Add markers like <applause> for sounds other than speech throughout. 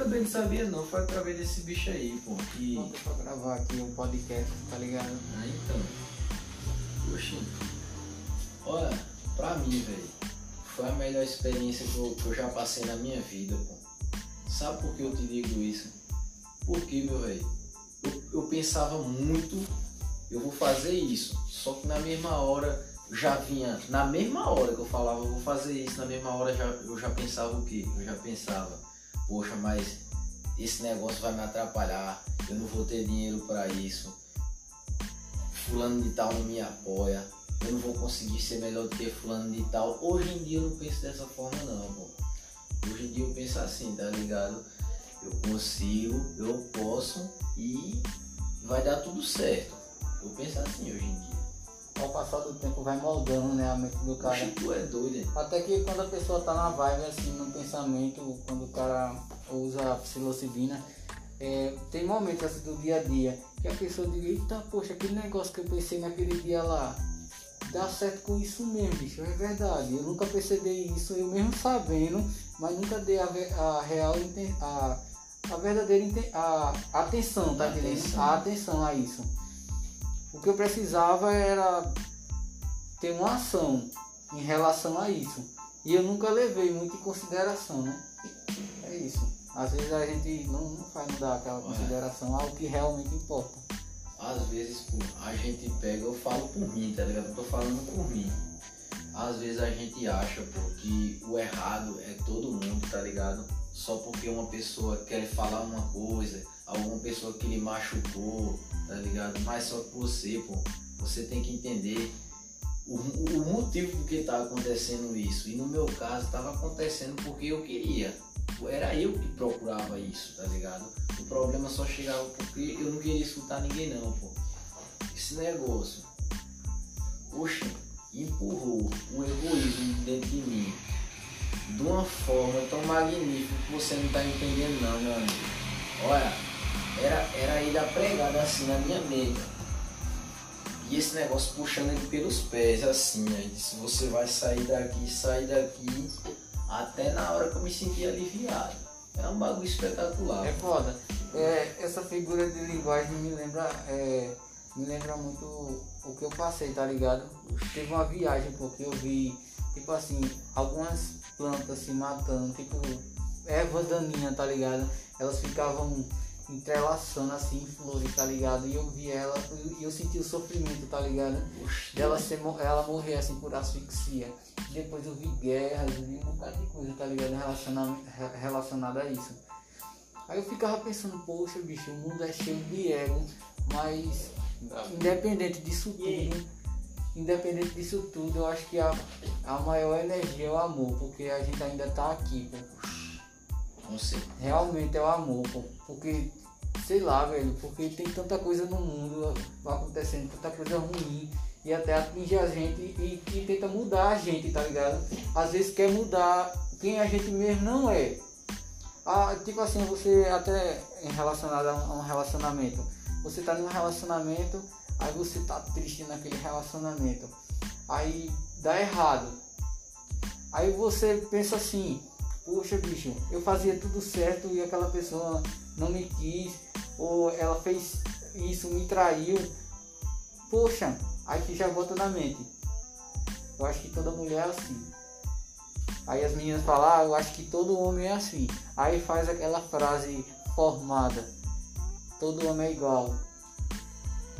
também não sabia não, foi através desse bicho aí, pô. Que... Botei pra gravar aqui um podcast, tá ligado? Ah, então. Oxi. Olha, pra mim, velho, foi a melhor experiência que eu, que eu já passei na minha vida, pô. Sabe por que eu te digo isso? Porque, meu velho, eu, eu pensava muito, eu vou fazer isso. Só que na mesma hora já vinha, na mesma hora que eu falava, eu vou fazer isso, na mesma hora já, eu já pensava o quê? Eu já pensava, poxa, mas esse negócio vai me atrapalhar, eu não vou ter dinheiro para isso, fulano de tal não me apoia, eu não vou conseguir ser melhor do que fulano de tal. Hoje em dia eu não penso dessa forma não, pô. Hoje em dia eu penso assim, tá ligado? Eu consigo, eu posso e vai dar tudo certo. Eu penso assim hoje em dia. Ao passar do tempo vai moldando né, a mente do cara. É doido? Até que quando a pessoa tá na vibe assim, no pensamento, quando o cara usa a psilocibina, é, tem momentos assim do dia a dia que a pessoa diz, eita poxa, aquele negócio que eu pensei naquele dia lá, dá certo com isso mesmo, bicho, é verdade. Eu nunca percebi isso, eu mesmo sabendo, mas nunca dei a, a real a, a verdadeira a, atenção, tá entendendo? A atenção a isso. O que eu precisava era ter uma ação em relação a isso. E eu nunca levei muito em consideração, né? É isso. Às vezes a gente não, não faz dar aquela consideração ao que realmente importa. Às vezes pô, a gente pega, eu falo por mim, tá ligado? Eu tô falando por mim. Às vezes a gente acha, pô, que o errado é todo mundo, tá ligado? Só porque uma pessoa quer falar uma coisa, alguma pessoa que lhe machucou, tá ligado? Mas só que você, pô, você tem que entender o, o motivo por que tá acontecendo isso. E no meu caso, tava acontecendo porque eu queria. Era eu que procurava isso, tá ligado? O problema só chegava porque eu não queria escutar ninguém não, pô. Esse negócio. Oxe, empurrou o egoísmo dentro de mim de uma forma tão magnífica que você não tá entendendo não, meu amigo. Olha, era, era ele a pregada assim na minha mente. E esse negócio puxando ele pelos pés, assim, aí disse, você vai sair daqui, sair daqui, até na hora que eu me senti aliviado. É um bagulho espetacular. É foda. É, essa figura de linguagem me lembra, é, me lembra muito o que eu passei, tá ligado? Teve uma viagem porque eu vi, tipo assim, algumas plantas se matando, tipo ervas daninhas, tá ligado? Elas ficavam entrelaçando assim flores, tá ligado? E eu vi ela e eu senti o sofrimento, tá ligado? Oxe, dela ser, ela morrer assim por asfixia. Depois eu vi guerras, eu vi um bocado de coisa, tá ligado? Relaciona, re- relacionada a isso. Aí eu ficava pensando, poxa bicho, o mundo é cheio de ego, mas independente disso tudo, independente disso tudo, eu acho que a, a maior energia é o amor, porque a gente ainda tá aqui, pô. com certeza. Realmente é o amor, pô. Porque, sei lá, velho, porque tem tanta coisa no mundo acontecendo, tanta coisa ruim, e até atinge a gente e, e tenta mudar a gente, tá ligado? Às vezes quer mudar quem a gente mesmo não é. Ah, tipo assim, você até em relacionado a um relacionamento. Você tá num relacionamento, aí você tá triste naquele relacionamento. Aí dá errado. Aí você pensa assim, poxa bicho, eu fazia tudo certo e aquela pessoa não me quis, ou ela fez isso, me traiu. Poxa, aí que já volta na mente. Eu acho que toda mulher é assim. Aí as meninas falam, ah, eu acho que todo homem é assim. Aí faz aquela frase formada. Todo homem é igual.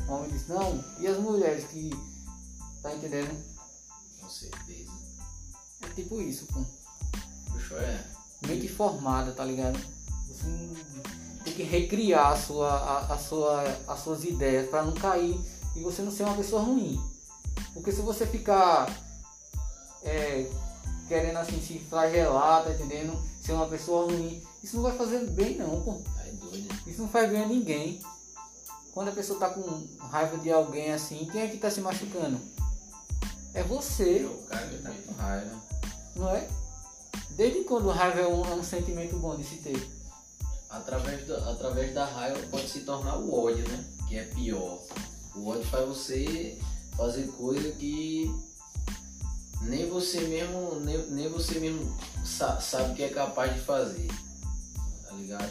O homem diz, não, e as mulheres que. Tá entendendo? Com certeza. É tipo isso, pô. Puxa, é. mente formada, tá ligado? Tem que recriar a sua, a, a sua, as suas ideias para não cair e você não ser uma pessoa ruim. Porque se você ficar é, querendo assim se flagelar, tá entendendo? Ser uma pessoa ruim, isso não vai fazer bem não, pô. Tá. Isso não faz bem a ninguém. Quando a pessoa tá com raiva de alguém assim, quem é que tá se machucando? É você. O cara tá com raiva. Não é? Desde quando raiva é um, é um sentimento bom de se ter? Através da, através da raiva pode se tornar o ódio, né? Que é pior. O ódio faz você fazer coisa que nem você mesmo, nem, nem você mesmo sa- sabe que é capaz de fazer. tá ligado?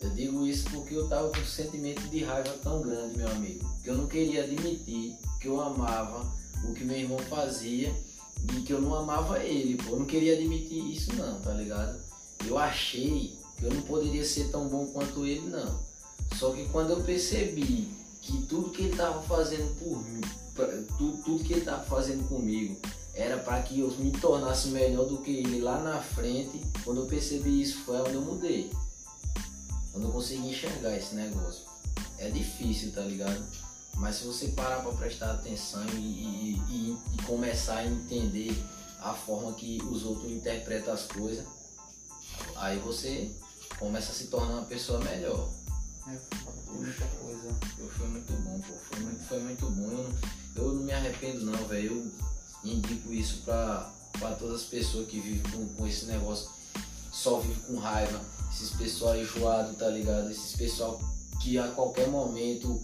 Eu digo isso porque eu tava com um sentimento de raiva tão grande, meu amigo, que eu não queria admitir que eu amava o que meu irmão fazia e que eu não amava ele, pô. Eu não queria admitir isso não, tá ligado? Eu achei eu não poderia ser tão bom quanto ele, não. Só que quando eu percebi que tudo que ele tava fazendo por mim, tudo, tudo que ele tava fazendo comigo era para que eu me tornasse melhor do que ele lá na frente, quando eu percebi isso foi onde eu mudei. Quando eu consegui enxergar esse negócio. É difícil, tá ligado? Mas se você parar para prestar atenção e, e, e, e, começar a entender a forma que os outros interpretam as coisas, aí você começa a se tornar uma pessoa melhor. É, muita coisa. Eu fui muito bom, pô. Foi muito, foi muito bom. Eu não, eu não me arrependo não, velho. Eu indico isso pra, pra todas as pessoas que vivem com, com esse negócio. Só vive com raiva. Esses pessoal enjoado, tá ligado? Esses pessoal que a qualquer momento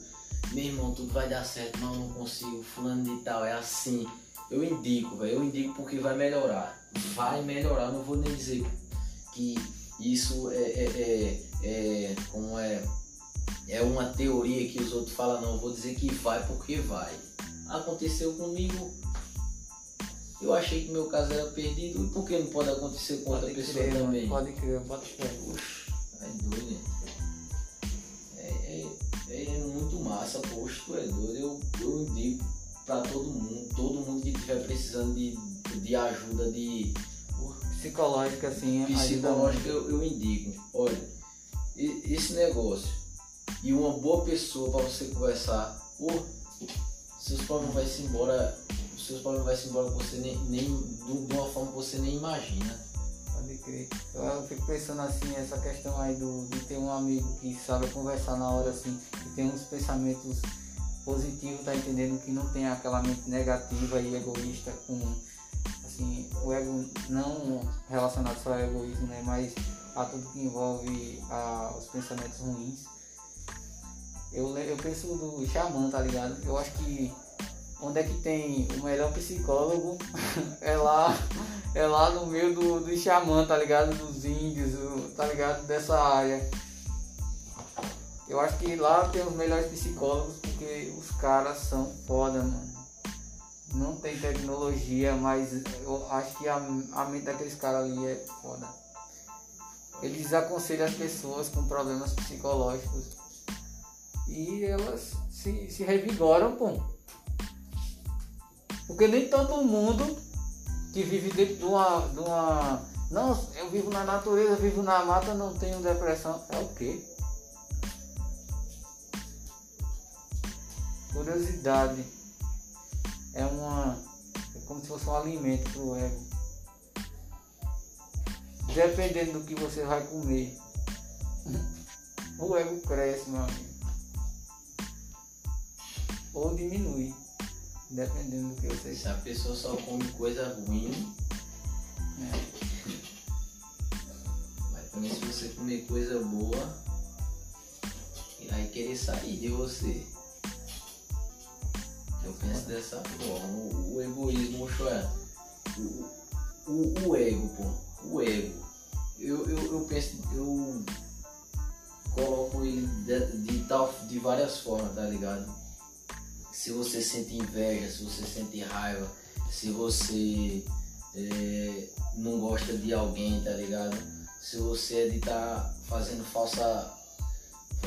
meu irmão, tudo vai dar certo, mas eu não consigo, fulano de tal, é assim. Eu indico, velho, eu indico porque vai melhorar. Vai melhorar, não vou nem dizer que isso é, é, é, é como é, é uma teoria que os outros falam, não, eu vou dizer que vai porque vai. Aconteceu comigo, eu achei que meu caso era perdido, e por que não pode acontecer com pode outra pessoa crer, também? Pode crer, pode crer. Oxe, é doido, é, é, é muito massa, poxa, tu é doido. Eu, eu indico pra todo mundo, todo mundo que estiver precisando de, de ajuda de. Psicológica, assim, Psicológica eu, eu indico. Olha, esse negócio e uma boa pessoa para você conversar, oh, seus problemas vão se embora, seus problemas vão se embora você nem, nem de uma forma que você nem imagina. Pode crer. Eu, eu, fico pensando assim, essa questão aí do, de ter um amigo que sabe conversar na hora assim, que tem uns pensamentos positivos, tá entendendo? Que não tem aquela mente negativa e egoísta com assim, o ego não relacionado só ao egoísmo, né? Mas a tudo que envolve a, os pensamentos ruins. Eu, eu penso do xamã, tá ligado? Eu acho que onde é que tem o melhor psicólogo <laughs> é lá é lá no meio do, do xamã, tá ligado? Dos índios, tá ligado? Dessa área. Eu acho que lá tem os melhores psicólogos porque os caras são foda, mano. Não tem tecnologia, mas eu acho que a, a mente daqueles caras ali é foda. Eles aconselham as pessoas com problemas psicológicos e elas se, se revigoram, pô. Porque nem todo mundo que vive dentro de uma, de uma. Não, eu vivo na natureza, vivo na mata, não tenho depressão. É o quê? Curiosidade é uma. É como se fosse um alimento pro ego. Dependendo do que você vai comer, o ego cresce, meu amigo. Ou diminui. Dependendo do que você Se a pessoa só come coisa ruim. É. Mas também se você comer coisa boa, vai querer sair de você. Eu penso dessa forma. O, o egoísmo. O, o, o, ego, pô. O ego. Eu, eu, eu penso, eu coloco ele de, de, tal, de várias formas, tá ligado? se você sente inveja, se você sente raiva, se você é, não gosta de alguém, tá ligado? Se você é de estar tá fazendo falsa.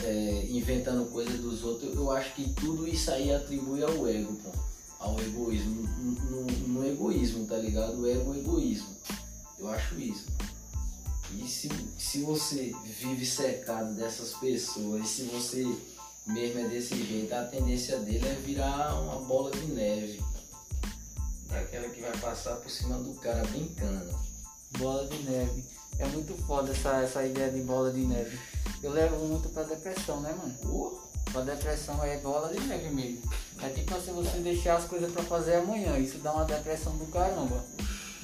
É, inventando coisas dos outros, eu acho que tudo isso aí atribui ao ego, pô. Ao egoísmo. No, no, no egoísmo, tá ligado? O ego é egoísmo. Eu acho isso. E se, se você vive cercado dessas pessoas, se você mesmo é desse jeito, a tendência dele é virar uma bola de neve. Daquela que vai passar por cima do cara brincando. Bola de neve. É muito foda essa, essa ideia de bola de neve. Eu levo muito pra depressão, né, mano? Uh, pra depressão é bola de neve mesmo. É tipo assim, você deixar as coisas pra fazer amanhã. Isso dá uma depressão do caramba.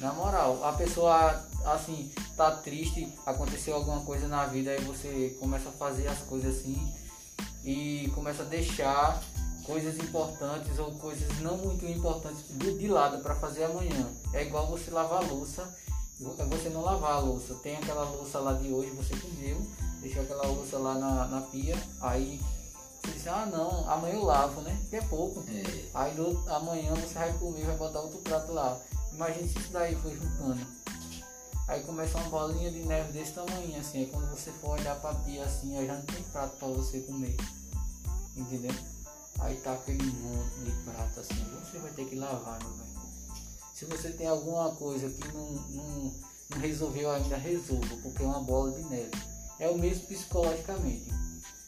Na moral, a pessoa assim, tá triste, aconteceu alguma coisa na vida, aí você começa a fazer as coisas assim e começa a deixar coisas importantes ou coisas não muito importantes de lado para fazer amanhã. É igual você lavar a louça, você não lavar a louça. Tem aquela louça lá de hoje, você comeu, deixou aquela louça lá na, na pia, aí você disse, ah não, amanhã eu lavo, né? Que é pouco. É. Aí do, amanhã você vai comer, vai botar outro prato lá. Imagina se isso daí foi juntando. Aí começa uma bolinha de neve desse tamanho, assim. Aí quando você for olhar pra pia assim, aí já não tem prato pra você comer. Entendeu? Aí tá aquele monte de prato assim. Você vai ter que lavar, meu velho. Se você tem alguma coisa que não, não, não resolveu ainda, resolva, porque é uma bola de neve. É o mesmo psicologicamente.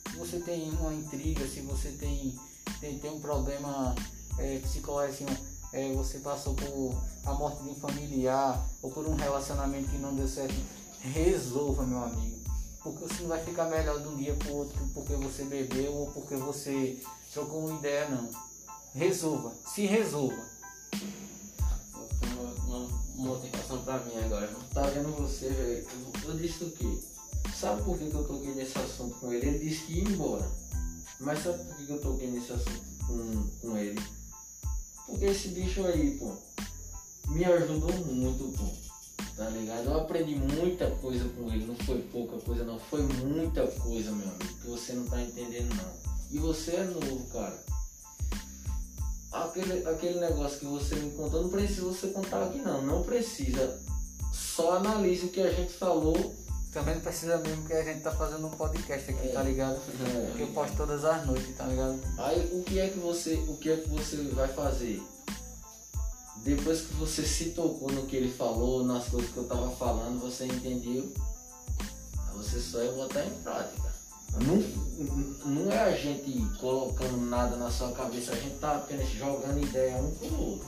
Se você tem uma intriga, se você tem, tem, tem um problema é, psicológico, assim, é, você passou por a morte de um familiar ou por um relacionamento que não deu certo, resolva, meu amigo. Porque você não vai ficar melhor de um dia para o outro porque você bebeu ou porque você trocou uma ideia, não. Resolva, se resolva. Motivação pra mim agora. Tá vendo você, velho? Eu, eu disse o quê? Sabe por que, que eu toquei nesse assunto com ele? Ele disse que ia embora. Mas sabe por que, que eu toquei nesse assunto com, com ele? Porque esse bicho aí, pô, me ajudou muito, pô. Tá ligado? Eu aprendi muita coisa com ele, não foi pouca coisa não, foi muita coisa, meu amigo, que você não tá entendendo não. E você é novo, cara. Aquele, aquele negócio que você me contou, não precisa você contar aqui não, não precisa. Só analise o que a gente falou. Também não precisa mesmo que a gente tá fazendo um podcast aqui, É. tá ligado? É. Que eu posto todas as noites, tá ligado? Aí o que é que você, o que é que você vai fazer? Depois que você se tocou no que ele falou, nas coisas que eu tava falando, você entendeu? Aí Você só é botar em prática. Não, não é a gente colocando nada na sua cabeça, a gente tá apenas jogando ideia um pro outro.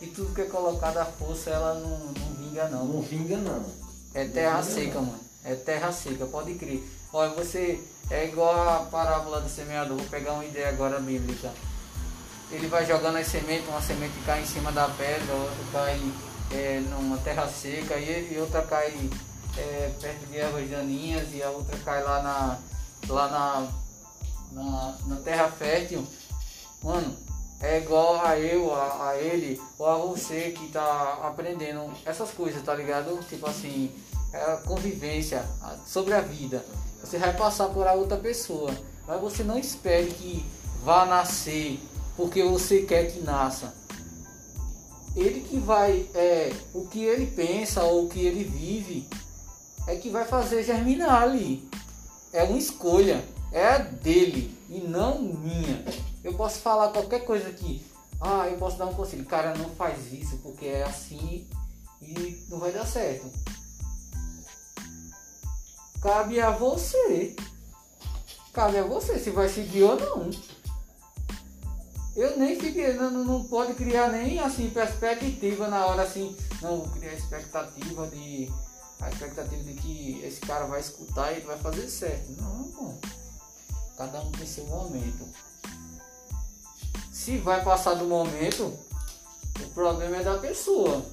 E tudo que é colocado à força, ela não, não vinga não. Não vinga não. É terra seca, não. mano. É terra seca, pode crer. Olha, você é igual a parábola do semeador. Vou pegar uma ideia agora bíblica. Ele vai jogando as sementes, uma semente cai em cima da pedra, outra cai é, numa terra seca e, e outra cai é, perto de ervas daninhas e a outra cai lá na, lá na, na, na terra fértil. Mano, é igual a eu, a, a ele ou a você que tá aprendendo essas coisas, tá ligado? Tipo assim, é a convivência sobre a vida. Você vai passar por a outra pessoa, mas você não espere que vá nascer porque você quer que nasça. Ele que vai, é, o que ele pensa ou o que ele vive é que vai fazer germinar ali. É uma escolha, é a dele e não minha. Eu posso falar qualquer coisa aqui. Ah, eu posso dar um conselho. Cara, não faz isso porque é assim e não vai dar certo. Cabe a você. Cabe a você se vai seguir ou não. Eu nem fiquei, não, não- pode criar nem assim perspectiva na hora assim, não vou criar expectativa de a expectativa de que esse cara vai escutar e vai fazer certo. Não, pô. Cada um tem seu momento. Se vai passar do momento, o problema é da pessoa.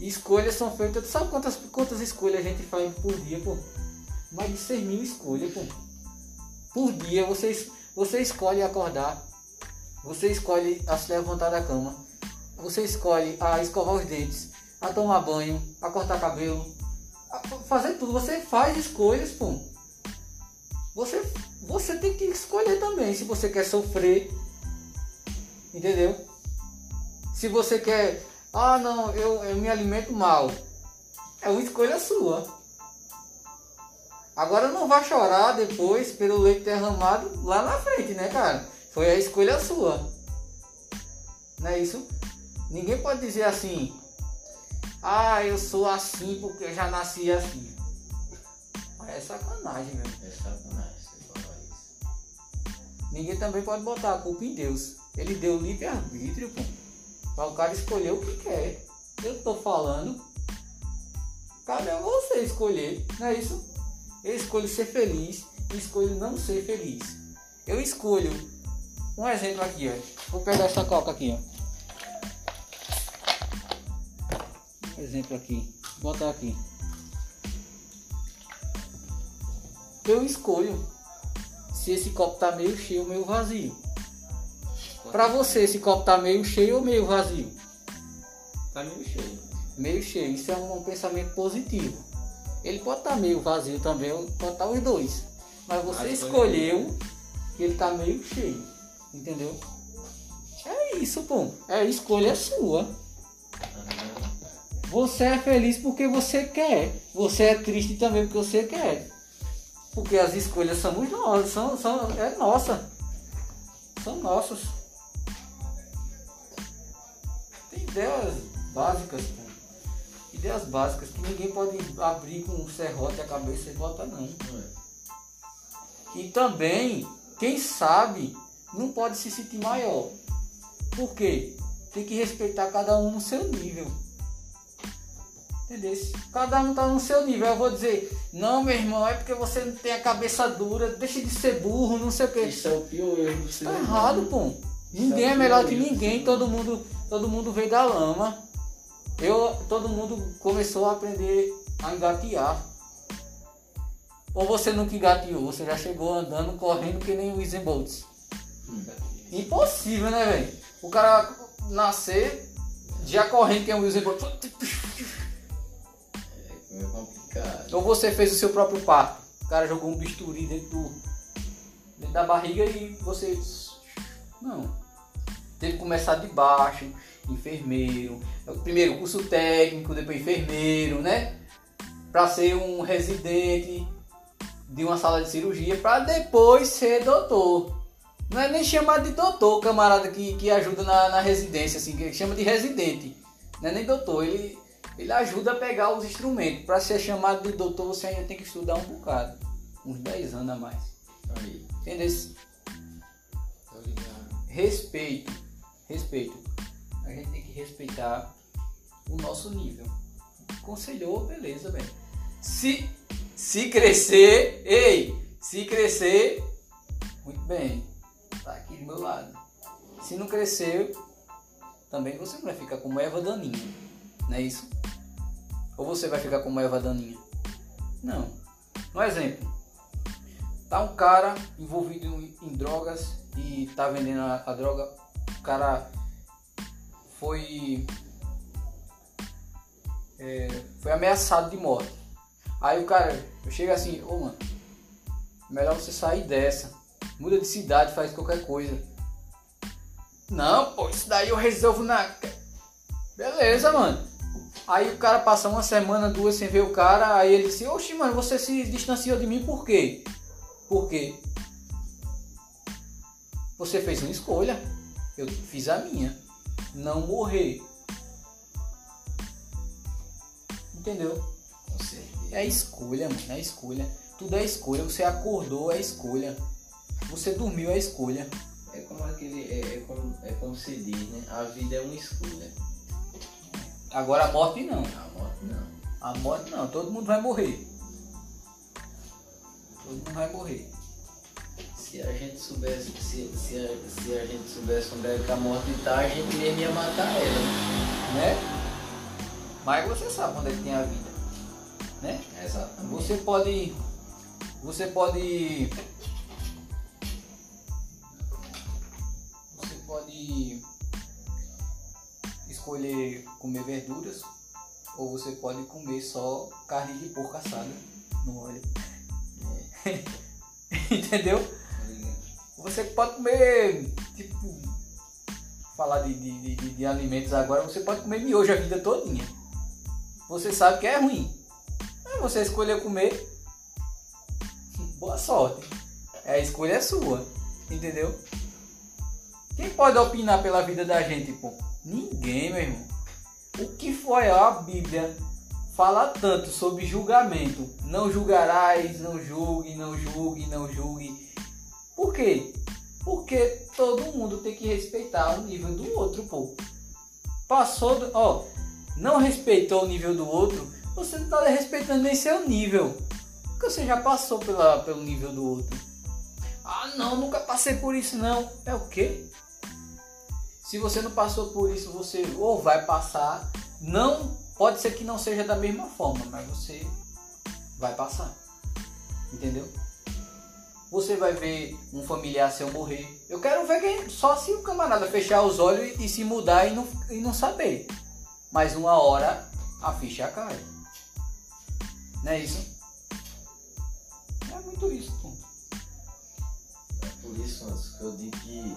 Escolhas são feitas. Sabe quantas, quantas escolhas a gente faz por dia, pô? Mais de 100 mil escolhas, pô. Por dia você, você escolhe acordar. Você escolhe a se levantar da cama. Você escolhe a escovar os dentes, a tomar banho, a cortar cabelo, fazer tudo. Você faz escolhas, pô. Você, você tem que escolher também se você quer sofrer. Entendeu? Se você quer, ah não, eu, eu me alimento mal. É uma escolha sua. Agora não vai chorar depois pelo leite derramado lá na frente, né, cara? Foi a escolha sua. Não é isso? Ninguém pode dizer assim, ah, eu sou assim porque eu já nasci assim. É sacanagem, meu. É sacanagem você falar isso. Ninguém também pode botar a culpa em Deus. Ele deu livre-arbítrio, pô. Pra o cara escolher o que quer. Eu tô falando. Cabe a você escolher, não é isso? Eu escolho ser feliz e escolho não ser feliz. Eu escolho. Um exemplo aqui, ó. Vou pegar essa coca aqui, ó. Exemplo aqui. Vou botar aqui. Eu escolho se esse copo tá meio cheio ou meio vazio. Pra você, esse copo tá meio cheio ou meio vazio? Tá meio cheio. Meio cheio. Isso é um pensamento positivo. Ele pode estar meio vazio também, pode estar os dois. Mas você Mas escolheu que ele tá meio cheio. Entendeu? É isso, pô. É a escolha sua. Você é feliz porque você quer. Você é triste também porque você quer. Porque as escolhas somos nós, são, são, é nossa. São nossas. Tem ideias básicas, pô. Ideias básicas que ninguém pode abrir com um serrote a cabeça e botar não. E também, quem sabe, não pode se sentir maior. Por quê? Tem que respeitar cada um no seu nível. Entendeu? Cada um tá no seu nível. Eu vou dizer, não, meu irmão, é porque você não tem a cabeça dura, deixa de ser burro, não sei o quê. Isso é o pior erro do ser Tá errado, pô. Ninguém é melhor que ninguém, todo mundo, todo mundo veio da lama. Eu, todo mundo começou a aprender a engatear. Ou você nunca engateou, você já chegou andando, correndo que nem o Usain Bolt. Impossível, né, velho? O cara nascer já correndo que é o Usain Bolt. É complicado. Ou você fez o seu próprio parto. O cara jogou um bisturi dentro, do, dentro da barriga e você. Não. Teve que começar de baixo, enfermeiro. Primeiro curso técnico, depois enfermeiro, né? Pra ser um residente de uma sala de cirurgia, pra depois ser doutor. Não é nem chamado de doutor, camarada que, que ajuda na, na residência, assim, que chama de residente. Não é nem doutor, ele, ele ajuda a pegar os instrumentos. Para ser chamado de doutor, você ainda tem que estudar um bocado. Uns 10 anos a mais. Aí. Entendeu? Respeito. Respeito. A gente tem que respeitar o nosso nível. Conselhou, beleza, velho. Se, se crescer, ei, se crescer, muito bem. Tá aqui do meu lado. Se não crescer, também você não vai ficar como Eva Daninha. Não é isso? Ou você vai ficar como Eva Daninha? Não. Um exemplo. Tá um cara envolvido em, drogas e tá vendendo a, a droga. O cara foi é, foi ameaçado de morte. Aí o cara, eu chego assim, ô mano, melhor você sair dessa. Muda de cidade, faz qualquer coisa. Não, pô, isso daí eu resolvo na. Beleza, mano. Aí o cara passa uma semana, duas sem ver o cara, aí ele disse, oxi, mano, você se distanciou de mim por quê? Por quê? Você fez uma escolha. Eu fiz a minha. Não morrer. Entendeu? É escolha, mano. É escolha. Tudo é escolha. Você acordou, é escolha. Você dormiu, é escolha. É como aquele. É, é como, é como se diz, né? A vida é uma escolha. Agora a morte não. A morte não. A morte não. Todo mundo vai morrer. Todo mundo vai morrer. Se a gente soubesse, se, se, a, se a gente soubesse onde é que a morte tá, a gente mesmo ia matar ela. Né? Mas você sabe onde é que tem a vida. Né? Exatamente. Você pode. Você pode. Você pode escolher comer verduras ou você pode comer só carne de porco assada no óleo. <laughs> Entendeu? Você pode comer, tipo, falar de, de, de- de- de alimentos agora, você pode comer miojo a vida todinha. Você sabe que é ruim. Aí você escolheu comer, boa sorte. É, A escolha é sua, entendeu? Quem pode opinar pela vida da gente, pô? Ninguém, meu irmão. O que foi ó, a Bíblia fala tanto sobre julgamento. Não julgarás, não julgue, não julgue, não julgue. Por quê? Porque todo mundo tem que respeitar o nível do outro, pô. Passou, do, ó, não respeitou o nível do outro, você não tá respeitando nem seu nível. Porque você já passou pela, pelo nível do outro. Ah, não, nunca passei por isso não. É o quê? Se você não passou por isso, você ou vai passar, não pode ser que não seja da mesma forma, mas você vai passar. Entendeu? Você vai ver um familiar seu morrer. Eu quero ver quem, só se o camarada fechar os olhos e, e se mudar e não, e não saber. Mas uma hora a ficha cai. Não é isso? É muito isso. É por isso, que eu digo que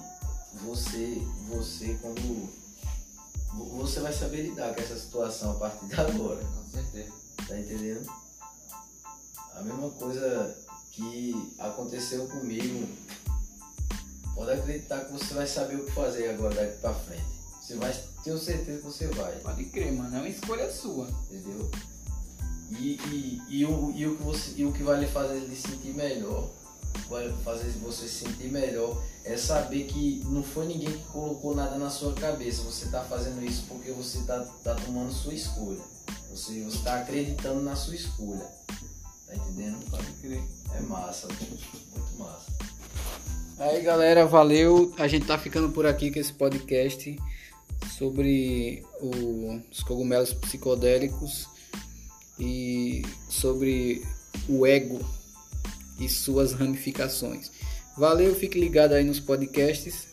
você, você quando. vo- Você vai saber lidar com essa situação a partir de agora. Com certeza. Tá entendendo? A mesma coisa que aconteceu comigo. Pode acreditar que você vai saber o que fazer agora daqui pra frente. Você vai, tenho certeza que você vai, Pode crer, mano. É uma escolha sua. entendeu? E, e, e, o, e, o que você, e o que vai lhe fazer lhe sentir melhor, vai fazer você se sentir melhor, é saber que não foi ninguém que colocou nada na sua cabeça. Você tá fazendo isso porque você tá, tá tomando sua escolha. Você, você tá acreditando na sua escolha. Tá entendendo? Pode crer. É massa, muito massa. Aí galera, valeu. A gente tá ficando por aqui com esse podcast sobre o- os cogumelos psicodélicos e sobre o ego e suas ramificações. Valeu, fique ligado aí nos podcasts.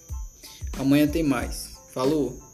Amanhã tem mais. Falou!